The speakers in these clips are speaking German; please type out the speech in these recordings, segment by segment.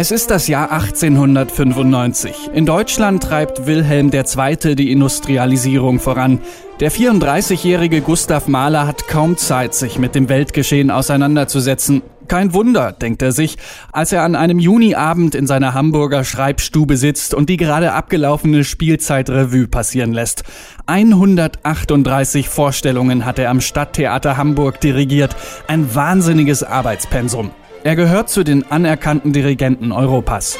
Es ist das Jahr 1895. In Deutschland treibt Wilhelm II. die Industrialisierung voran. Der 34-jährige Gustav Mahler hat kaum Zeit, sich mit dem Weltgeschehen auseinanderzusetzen. Kein Wunder, denkt er sich, als er an einem Juniabend in seiner Hamburger Schreibstube sitzt und die gerade abgelaufene Spielzeitrevue passieren lässt. 138 Vorstellungen hat er am Stadttheater Hamburg dirigiert. Ein wahnsinniges Arbeitspensum. Er gehört zu den anerkannten Dirigenten Europas.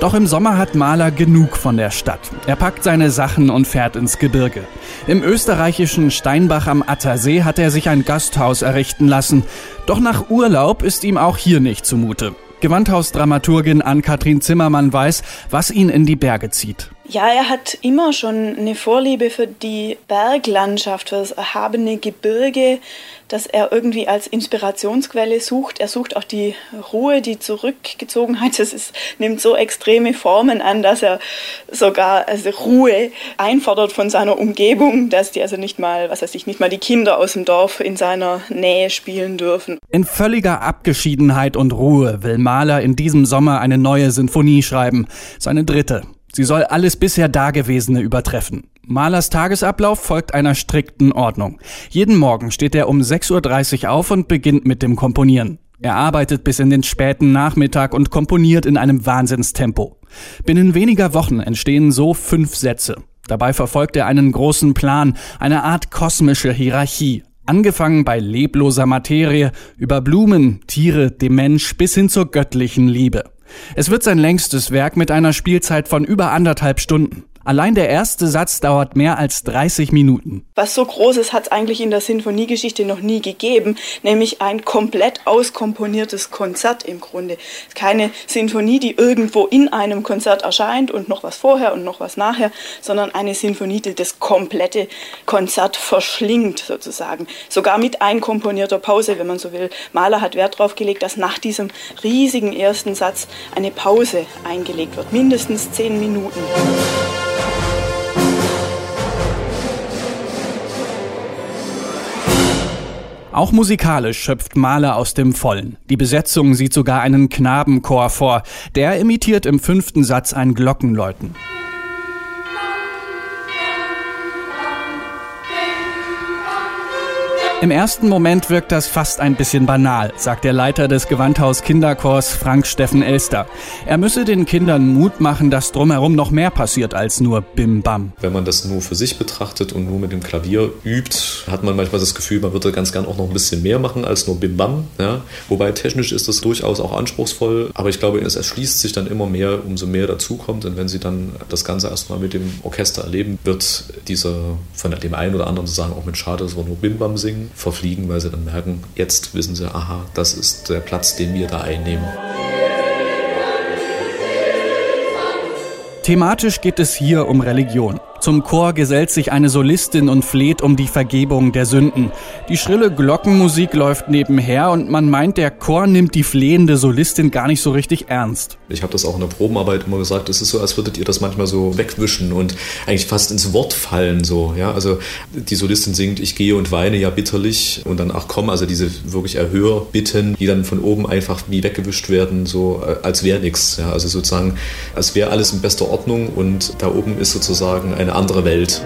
Doch im Sommer hat Mahler genug von der Stadt. Er packt seine Sachen und fährt ins Gebirge. Im österreichischen Steinbach am Attersee hat er sich ein Gasthaus errichten lassen. Doch nach Urlaub ist ihm auch hier nicht zumute. Gewandhausdramaturgin Ann-Kathrin Zimmermann weiß, was ihn in die Berge zieht. Ja, er hat immer schon eine Vorliebe für die Berglandschaft, für das erhabene Gebirge, das er irgendwie als Inspirationsquelle sucht. Er sucht auch die Ruhe, die Zurückgezogenheit. Das ist, nimmt so extreme Formen an, dass er sogar also Ruhe einfordert von seiner Umgebung, dass die also nicht mal, was weiß ich, nicht mal die Kinder aus dem Dorf in seiner Nähe spielen dürfen. In völliger Abgeschiedenheit und Ruhe will Mahler in diesem Sommer eine neue Sinfonie schreiben, seine dritte. Sie soll alles bisher Dagewesene übertreffen. Malers Tagesablauf folgt einer strikten Ordnung. Jeden Morgen steht er um 6.30 Uhr auf und beginnt mit dem Komponieren. Er arbeitet bis in den späten Nachmittag und komponiert in einem Wahnsinnstempo. Binnen weniger Wochen entstehen so fünf Sätze. Dabei verfolgt er einen großen Plan, eine Art kosmische Hierarchie. Angefangen bei lebloser Materie, über Blumen, Tiere, dem Mensch bis hin zur göttlichen Liebe. Es wird sein längstes Werk mit einer Spielzeit von über anderthalb Stunden. Allein der erste Satz dauert mehr als 30 Minuten. Was so Großes hat es eigentlich in der Sinfoniegeschichte noch nie gegeben, nämlich ein komplett auskomponiertes Konzert im Grunde. Keine Sinfonie, die irgendwo in einem Konzert erscheint und noch was vorher und noch was nachher, sondern eine Sinfonie, die das komplette Konzert verschlingt sozusagen. Sogar mit einkomponierter Pause, wenn man so will. Mahler hat Wert darauf gelegt, dass nach diesem riesigen ersten Satz eine Pause eingelegt wird, mindestens zehn Minuten. Auch musikalisch schöpft Mahler aus dem Vollen. Die Besetzung sieht sogar einen Knabenchor vor. Der imitiert im fünften Satz ein Glockenläuten. Im ersten Moment wirkt das fast ein bisschen banal, sagt der Leiter des Gewandhaus Kinderchors Frank Steffen Elster. Er müsse den Kindern Mut machen, dass drumherum noch mehr passiert als nur Bim Bam. Wenn man das nur für sich betrachtet und nur mit dem Klavier übt, hat man manchmal das Gefühl, man würde ganz gern auch noch ein bisschen mehr machen als nur Bim Bam. Ja? Wobei technisch ist das durchaus auch anspruchsvoll, aber ich glaube, es erschließt sich dann immer mehr, umso mehr dazukommt. Und wenn sie dann das Ganze erstmal mit dem Orchester erleben, wird dieser von dem einen oder anderen zu sagen, auch mit Schade, dass wir nur Bim Bam singen, verfliegen, weil sie dann merken, jetzt wissen sie, aha, das ist der Platz, den wir da einnehmen. Thematisch geht es hier um Religion. Zum Chor gesellt sich eine Solistin und fleht um die Vergebung der Sünden. Die schrille Glockenmusik läuft nebenher und man meint, der Chor nimmt die flehende Solistin gar nicht so richtig ernst. Ich habe das auch in der Probenarbeit immer gesagt, es ist so, als würdet ihr das manchmal so wegwischen und eigentlich fast ins Wort fallen so. Ja? Also die Solistin singt, ich gehe und weine ja bitterlich und dann, ach komm, also diese wirklich Erhörbitten, die dann von oben einfach wie weggewischt werden, so äh, als wäre nichts. Ja? Also sozusagen, als wäre alles in bester Ordnung und da oben ist sozusagen eine andere Welt.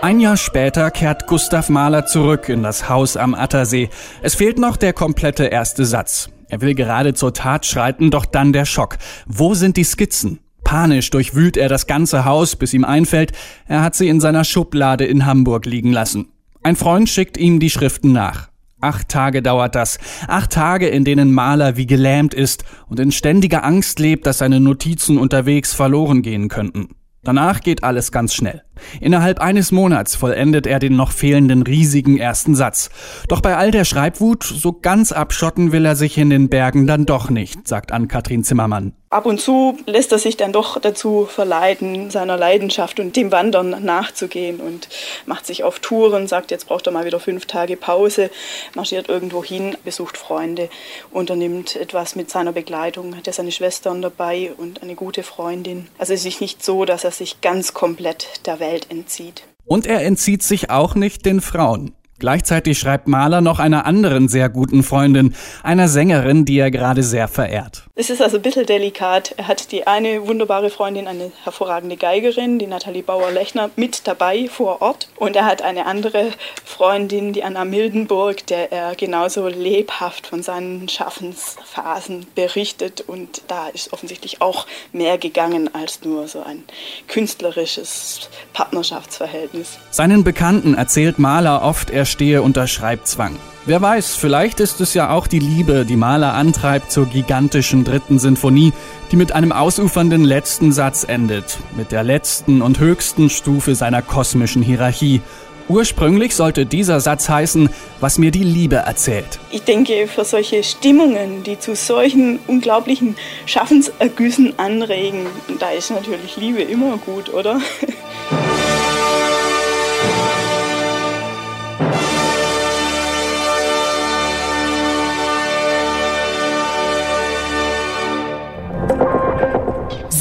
Ein Jahr später kehrt Gustav Mahler zurück in das Haus am Attersee. Es fehlt noch der komplette erste Satz. Er will gerade zur Tat schreiten, doch dann der Schock. Wo sind die Skizzen? Panisch durchwühlt er das ganze Haus, bis ihm einfällt, er hat sie in seiner Schublade in Hamburg liegen lassen. Ein Freund schickt ihm die Schriften nach. Acht Tage dauert das. Acht Tage, in denen Maler wie gelähmt ist und in ständiger Angst lebt, dass seine Notizen unterwegs verloren gehen könnten. Danach geht alles ganz schnell. Innerhalb eines Monats vollendet er den noch fehlenden riesigen ersten Satz. Doch bei all der Schreibwut, so ganz abschotten will er sich in den Bergen dann doch nicht, sagt Ann-Kathrin Zimmermann. Ab und zu lässt er sich dann doch dazu verleiten, seiner Leidenschaft und dem Wandern nachzugehen und macht sich auf Touren, sagt, jetzt braucht er mal wieder fünf Tage Pause, marschiert irgendwo hin, besucht Freunde, unternimmt etwas mit seiner Begleitung, hat er seine Schwestern dabei und eine gute Freundin. Also es ist nicht so, dass er sich ganz komplett der Welt entzieht. Und er entzieht sich auch nicht den Frauen. Gleichzeitig schreibt Mahler noch einer anderen sehr guten Freundin, einer Sängerin, die er gerade sehr verehrt. Es ist also ein bisschen delikat. Er hat die eine wunderbare Freundin, eine hervorragende Geigerin, die Nathalie Bauer-Lechner, mit dabei vor Ort. Und er hat eine andere Freundin, die Anna Mildenburg, der er genauso lebhaft von seinen Schaffensphasen berichtet. Und da ist offensichtlich auch mehr gegangen als nur so ein künstlerisches Partnerschaftsverhältnis. Seinen Bekannten erzählt Mahler oft, er stehe unter Schreibzwang. Wer weiß, vielleicht ist es ja auch die Liebe, die Mahler antreibt zur gigantischen dritten Sinfonie, die mit einem ausufernden letzten Satz endet, mit der letzten und höchsten Stufe seiner kosmischen Hierarchie. Ursprünglich sollte dieser Satz heißen, was mir die Liebe erzählt. Ich denke, für solche Stimmungen, die zu solchen unglaublichen Schaffensergüssen anregen, da ist natürlich Liebe immer gut, oder?